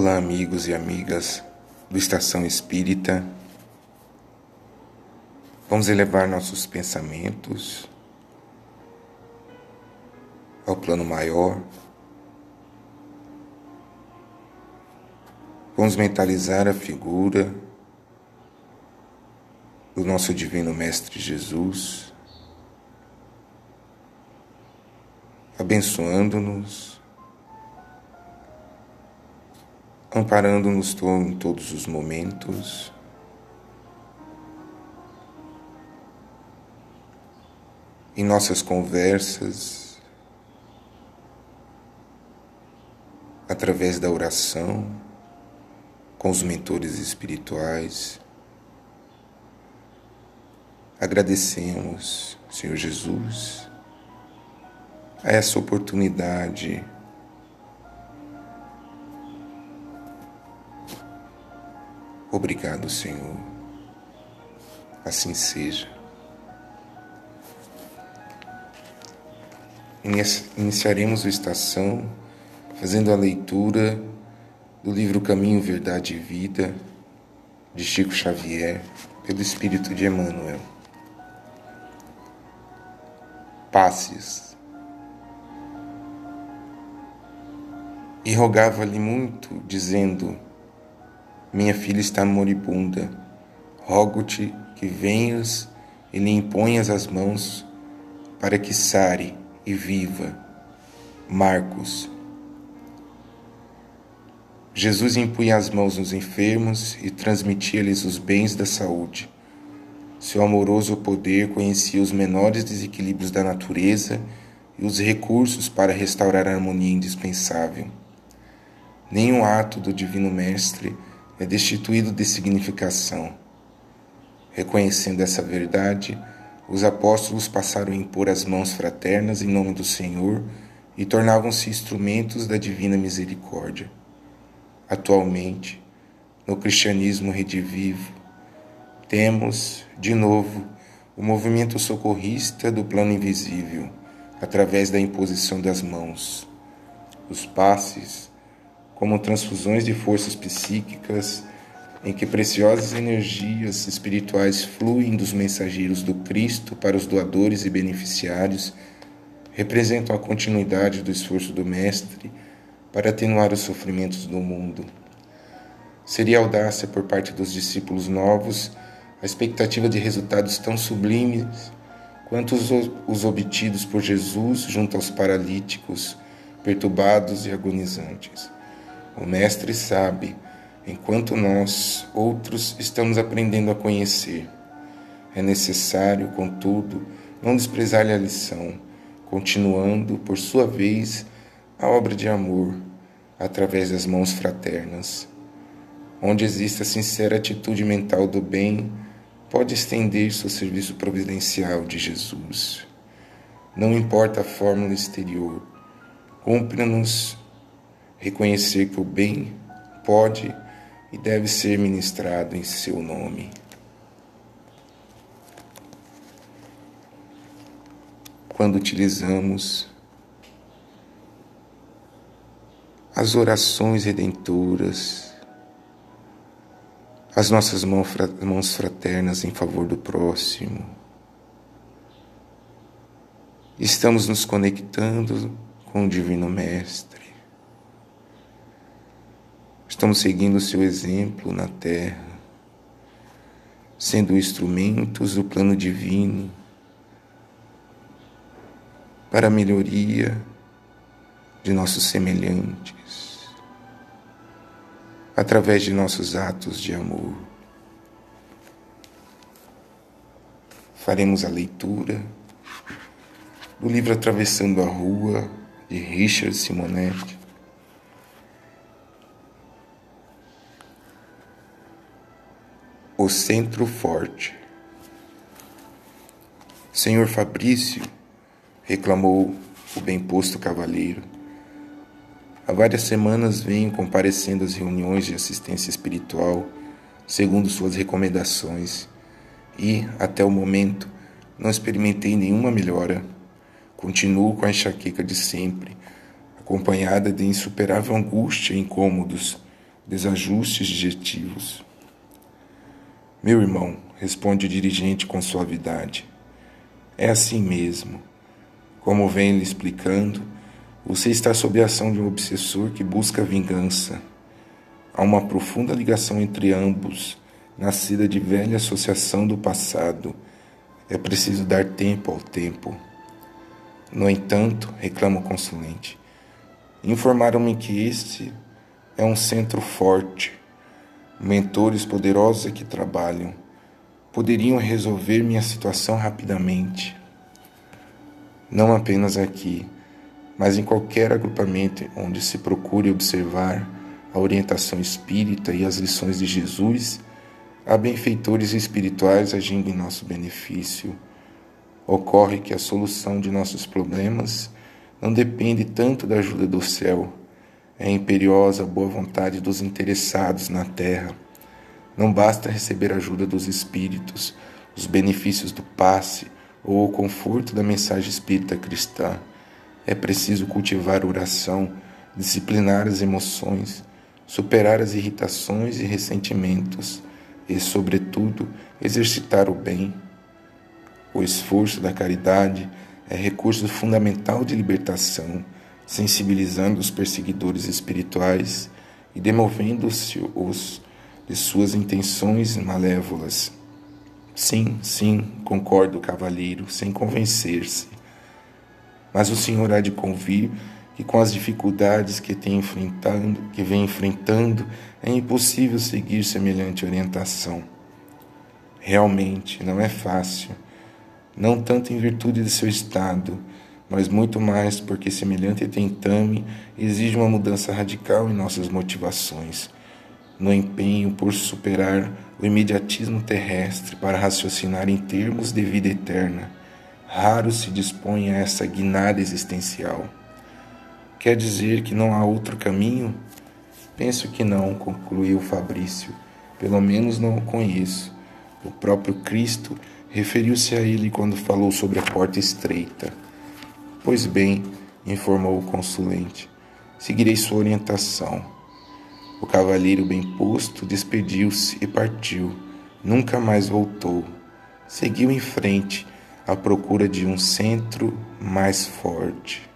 Olá, amigos e amigas do Estação Espírita. Vamos elevar nossos pensamentos ao plano maior. Vamos mentalizar a figura do nosso Divino Mestre Jesus, abençoando-nos amparando-nos em todos os momentos. Em nossas conversas, através da oração, com os mentores espirituais. Agradecemos, Senhor Jesus, a essa oportunidade Obrigado, Senhor. Assim seja. Iniciaremos a estação fazendo a leitura do livro Caminho, Verdade e Vida de Chico Xavier, pelo Espírito de Emmanuel. Passes. E rogava-lhe muito, dizendo: minha filha está moribunda. Rogo-te que venhas e lhe imponhas as mãos para que sare e viva. Marcos. Jesus impunha as mãos nos enfermos e transmitia-lhes os bens da saúde. Seu amoroso poder conhecia os menores desequilíbrios da natureza e os recursos para restaurar a harmonia indispensável. Nenhum ato do Divino Mestre é destituído de significação. Reconhecendo essa verdade, os apóstolos passaram a impor as mãos fraternas em nome do Senhor e tornavam-se instrumentos da divina misericórdia. Atualmente, no cristianismo redivivo, temos, de novo, o movimento socorrista do plano invisível, através da imposição das mãos. Os passes, como transfusões de forças psíquicas, em que preciosas energias espirituais fluem dos mensageiros do Cristo para os doadores e beneficiários, representam a continuidade do esforço do Mestre para atenuar os sofrimentos do mundo. Seria audácia por parte dos discípulos novos a expectativa de resultados tão sublimes quanto os, os obtidos por Jesus junto aos paralíticos, perturbados e agonizantes. O Mestre sabe, enquanto nós, outros, estamos aprendendo a conhecer. É necessário, contudo, não desprezar-lhe a lição, continuando, por sua vez, a obra de amor, através das mãos fraternas. Onde existe a sincera atitude mental do bem, pode estender-se o serviço providencial de Jesus. Não importa a fórmula exterior, cumpra-nos reconhecer que o bem pode e deve ser ministrado em seu nome. Quando utilizamos as orações redentoras, as nossas mãos fraternas em favor do próximo, estamos nos conectando com o Divino Mestre Estamos seguindo o seu exemplo na terra, sendo instrumentos do plano divino para a melhoria de nossos semelhantes, através de nossos atos de amor. Faremos a leitura do livro Atravessando a Rua, de Richard Simonetti O centro forte. Senhor Fabrício, reclamou o bem posto cavalheiro. Há várias semanas venho comparecendo às reuniões de assistência espiritual, segundo suas recomendações, e, até o momento, não experimentei nenhuma melhora. Continuo com a enxaqueca de sempre, acompanhada de insuperável angústia e incômodos desajustes digestivos. Meu irmão, responde o dirigente com suavidade, é assim mesmo. Como vem lhe explicando, você está sob a ação de um obsessor que busca vingança. Há uma profunda ligação entre ambos, nascida de velha associação do passado. É preciso dar tempo ao tempo. No entanto, reclama o consulente, informaram-me que este é um centro forte. Mentores poderosos aqui trabalham. Poderiam resolver minha situação rapidamente. Não apenas aqui mas em qualquer agrupamento onde se procure observar a orientação espírita e as lições de Jesus, há benfeitores espirituais agindo em nosso benefício. Ocorre que a solução de nossos problemas não depende tanto da ajuda do céu, é imperiosa a boa vontade dos interessados na terra. Não basta receber a ajuda dos espíritos, os benefícios do passe ou o conforto da mensagem espírita cristã. É preciso cultivar oração, disciplinar as emoções, superar as irritações e ressentimentos e, sobretudo, exercitar o bem. O esforço da caridade é recurso fundamental de libertação, sensibilizando os perseguidores espirituais e demovendo-se os de suas intenções malévolas. Sim, sim, concordo, cavalheiro, sem convencer-se. Mas o Senhor há de convir que com as dificuldades que tem enfrentando, que vem enfrentando, é impossível seguir semelhante orientação. Realmente não é fácil, não tanto em virtude de seu estado, mas muito mais porque semelhante tentame exige uma mudança radical em nossas motivações, no empenho por superar o imediatismo terrestre para raciocinar em termos de vida eterna Raro se dispõe a essa guinada existencial. Quer dizer que não há outro caminho? Penso que não, concluiu Fabrício. Pelo menos não o conheço. O próprio Cristo referiu-se a ele quando falou sobre a porta estreita. Pois bem, informou o consulente, seguirei sua orientação. O cavalheiro bem posto despediu-se e partiu. Nunca mais voltou. Seguiu em frente à procura de um centro mais forte.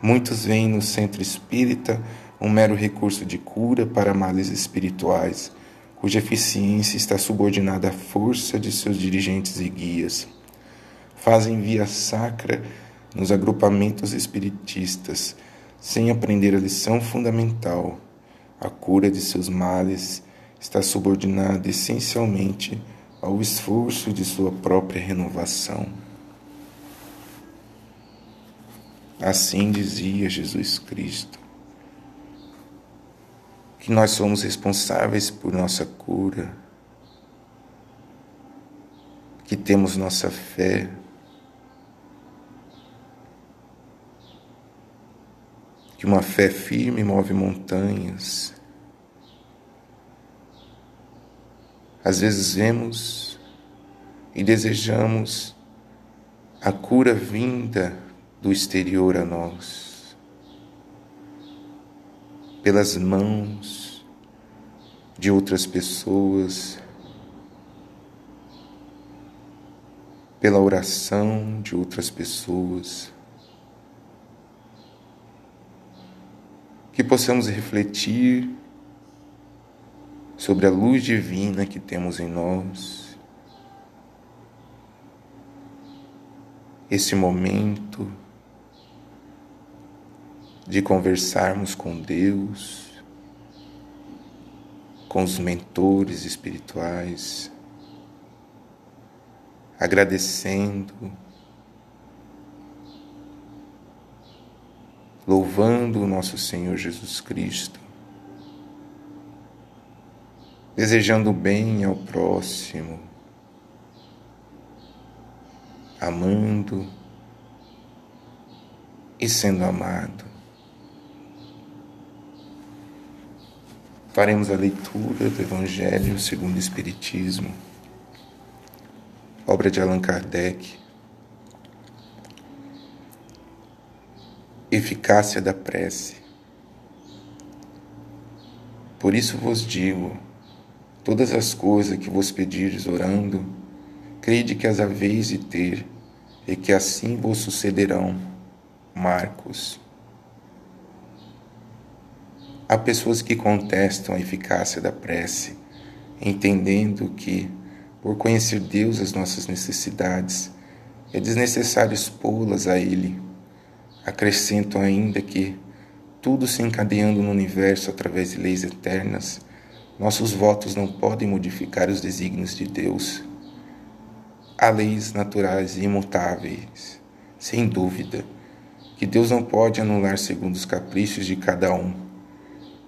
Muitos veem no centro espírita um mero recurso de cura para males espirituais, cuja eficiência está subordinada à força de seus dirigentes e guias. Fazem via sacra nos agrupamentos espiritistas, sem aprender a lição fundamental. A cura de seus males está subordinada essencialmente ao esforço de sua própria renovação. Assim dizia Jesus Cristo, que nós somos responsáveis por nossa cura, que temos nossa fé, que uma fé firme move montanhas. Às vezes vemos e desejamos a cura vinda do exterior a nós, pelas mãos de outras pessoas, pela oração de outras pessoas. Que possamos refletir sobre a luz divina que temos em nós. Esse momento de conversarmos com Deus, com os mentores espirituais, agradecendo, louvando o nosso Senhor Jesus Cristo desejando bem ao próximo, amando e sendo amado. Faremos a leitura do Evangelho segundo o Espiritismo, obra de Allan Kardec. Eficácia da prece. Por isso vos digo: todas as coisas que vos pedires orando, crede que as haveis de ter, e que assim vos sucederão. Marcos. Há pessoas que contestam a eficácia da prece, entendendo que, por conhecer Deus as nossas necessidades, é desnecessário expô-las a Ele. Acrescentam ainda que, tudo se encadeando no universo através de leis eternas, nossos votos não podem modificar os desígnios de Deus. Há leis naturais e imutáveis, sem dúvida, que Deus não pode anular segundo os caprichos de cada um.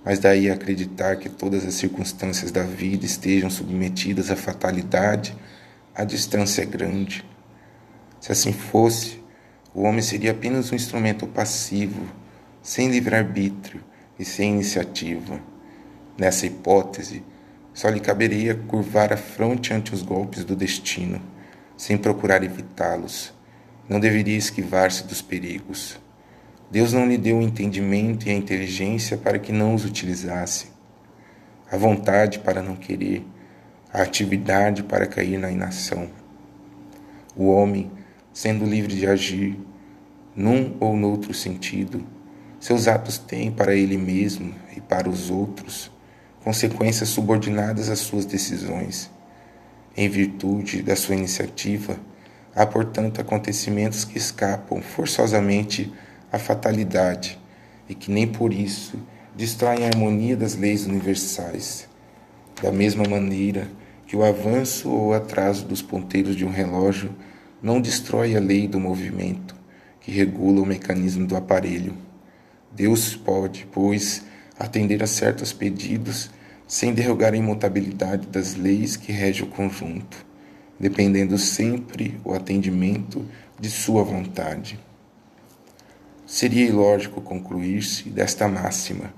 Mas daí acreditar que todas as circunstâncias da vida estejam submetidas à fatalidade, a distância é grande. Se assim fosse, o homem seria apenas um instrumento passivo sem livre-arbítrio e sem iniciativa. Nessa hipótese, só lhe caberia curvar a fronte ante os golpes do destino, sem procurar evitá-los. Não deveria esquivar-se dos perigos. Deus não lhe deu o entendimento e a inteligência para que não os utilizasse, a vontade para não querer, a atividade para cair na inação. O homem, sendo livre de agir, num ou noutro sentido, seus atos têm para ele mesmo e para os outros consequências subordinadas às suas decisões. Em virtude da sua iniciativa, há, portanto, acontecimentos que escapam forçosamente à fatalidade e que nem por isso distraem a harmonia das leis universais. Da mesma maneira que o avanço ou atraso dos ponteiros de um relógio não destrói a lei do movimento que regula o mecanismo do aparelho. Deus pode, pois, atender a certos pedidos sem derrogar a imutabilidade das leis que regem o conjunto, dependendo sempre o atendimento de sua vontade. Seria ilógico concluir-se desta máxima: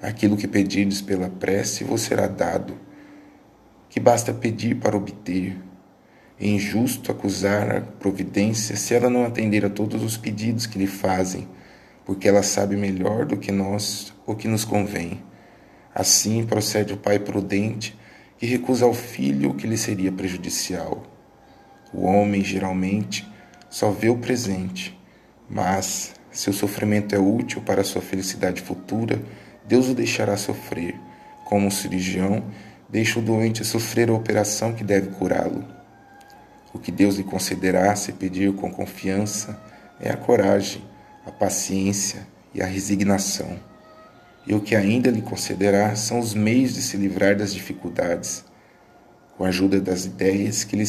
aquilo que pedirdes pela prece vos será dado, que basta pedir para obter. É injusto acusar a providência se ela não atender a todos os pedidos que lhe fazem porque ela sabe melhor do que nós o que nos convém. Assim procede o pai prudente, que recusa ao filho o que lhe seria prejudicial. O homem, geralmente, só vê o presente, mas, se o sofrimento é útil para a sua felicidade futura, Deus o deixará sofrer, como um cirurgião deixa o doente sofrer a operação que deve curá-lo. O que Deus lhe concederá se pedir com confiança é a coragem a paciência e a resignação. E o que ainda lhe concederá são os meios de se livrar das dificuldades, com a ajuda das ideias que lhe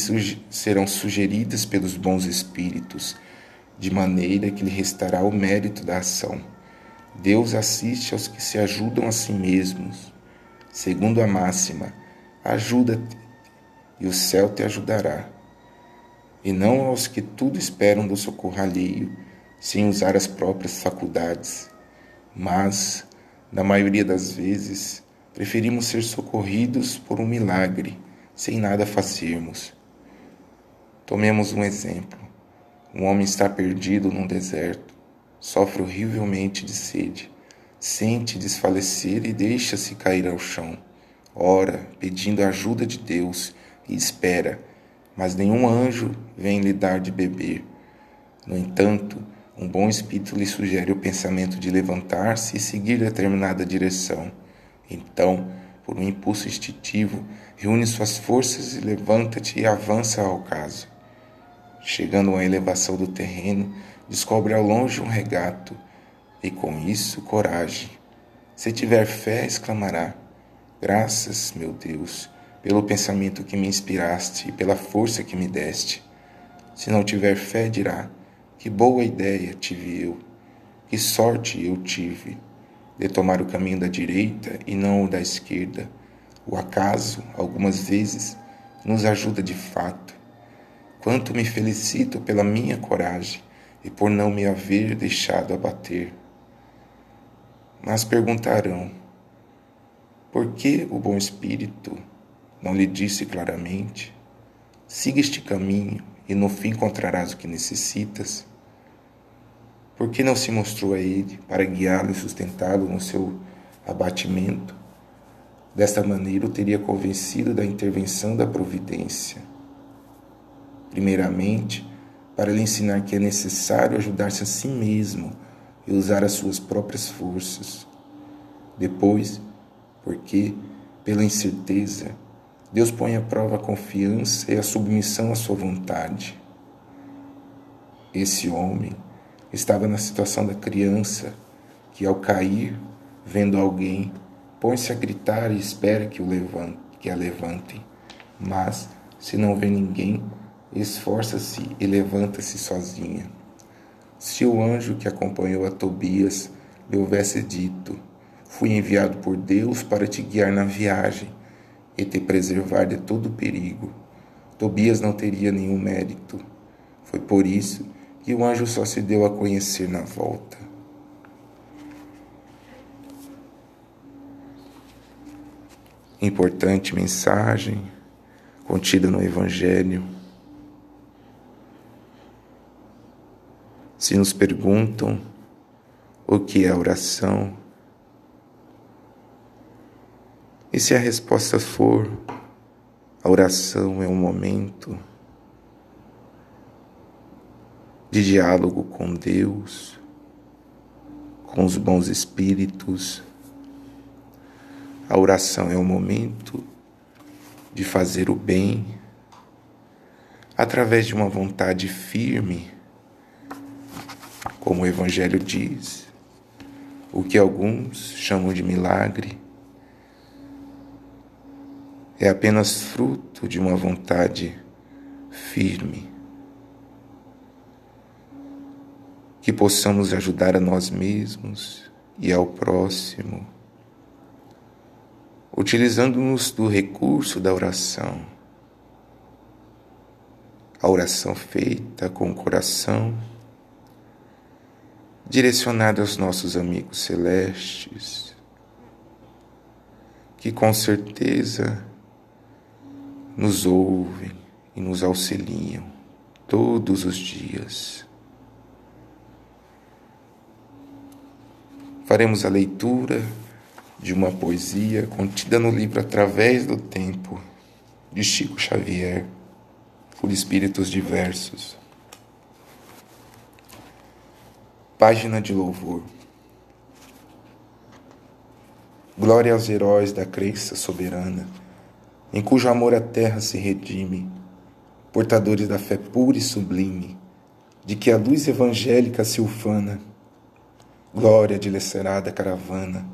serão sugeridas pelos bons espíritos, de maneira que lhe restará o mérito da ação. Deus assiste aos que se ajudam a si mesmos, segundo a máxima: ajuda-te e o céu te ajudará, e não aos que tudo esperam do socorro alheio sem usar as próprias faculdades, mas, na maioria das vezes, preferimos ser socorridos por um milagre, sem nada fazermos. Tomemos um exemplo. Um homem está perdido num deserto, sofre horrivelmente de sede, sente desfalecer e deixa-se cair ao chão. Ora, pedindo a ajuda de Deus, e espera, mas nenhum anjo vem lhe dar de beber. No entanto, um bom espírito lhe sugere o pensamento de levantar-se e seguir determinada direção. Então, por um impulso instintivo, reúne suas forças e levanta-te e avança ao caso. Chegando uma elevação do terreno, descobre ao longe um regato e com isso coragem. Se tiver fé, exclamará: Graças, meu Deus, pelo pensamento que me inspiraste e pela força que me deste. Se não tiver fé, dirá: que boa ideia tive eu, que sorte eu tive de tomar o caminho da direita e não o da esquerda. O acaso, algumas vezes, nos ajuda de fato. Quanto me felicito pela minha coragem e por não me haver deixado abater. Mas perguntarão: por que o bom espírito não lhe disse claramente: siga este caminho e no fim encontrarás o que necessitas? Por que não se mostrou a ele para guiá-lo e sustentá-lo no seu abatimento? Desta maneira, o teria convencido da intervenção da providência. Primeiramente, para lhe ensinar que é necessário ajudar-se a si mesmo e usar as suas próprias forças. Depois, porque, pela incerteza, Deus põe à prova a confiança e a submissão à sua vontade. Esse homem estava na situação da criança que, ao cair, vendo alguém, põe-se a gritar e espera que, o levante, que a levantem. Mas, se não vê ninguém, esforça-se e levanta-se sozinha. Se o anjo que acompanhou a Tobias lhe houvesse dito: Fui enviado por Deus para te guiar na viagem e te preservar de todo perigo, Tobias não teria nenhum mérito. Foi por isso que o anjo só se deu a conhecer na volta. Importante mensagem contida no Evangelho. Se nos perguntam o que é oração, e se a resposta for a oração é um momento de diálogo com Deus, com os bons espíritos. A oração é o momento de fazer o bem através de uma vontade firme, como o Evangelho diz, o que alguns chamam de milagre é apenas fruto de uma vontade firme. que possamos ajudar a nós mesmos e ao próximo, utilizando-nos do recurso da oração. A oração feita com o coração, direcionada aos nossos amigos celestes, que com certeza nos ouvem e nos auxiliam todos os dias. faremos a leitura de uma poesia contida no livro Através do Tempo, de Chico Xavier, por espíritos diversos. Página de louvor. Glória aos heróis da crença soberana, em cujo amor a terra se redime, portadores da fé pura e sublime, de que a luz evangélica se ufana Glória de lecerada caravana,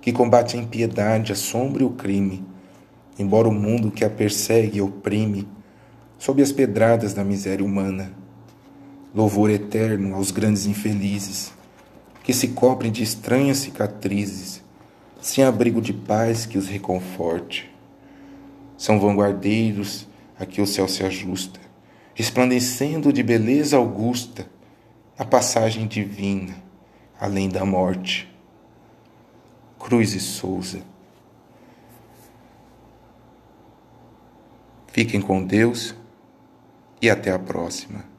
que combate a impiedade, a sombra e o crime, embora o mundo que a persegue e oprime, sob as pedradas da miséria humana. Louvor eterno aos grandes infelizes, que se cobrem de estranhas cicatrizes, sem abrigo de paz que os reconforte. São vanguardeiros a que o céu se ajusta, resplandecendo de beleza augusta a passagem divina além da morte. Cruz e Souza. Fiquem com Deus e até a próxima.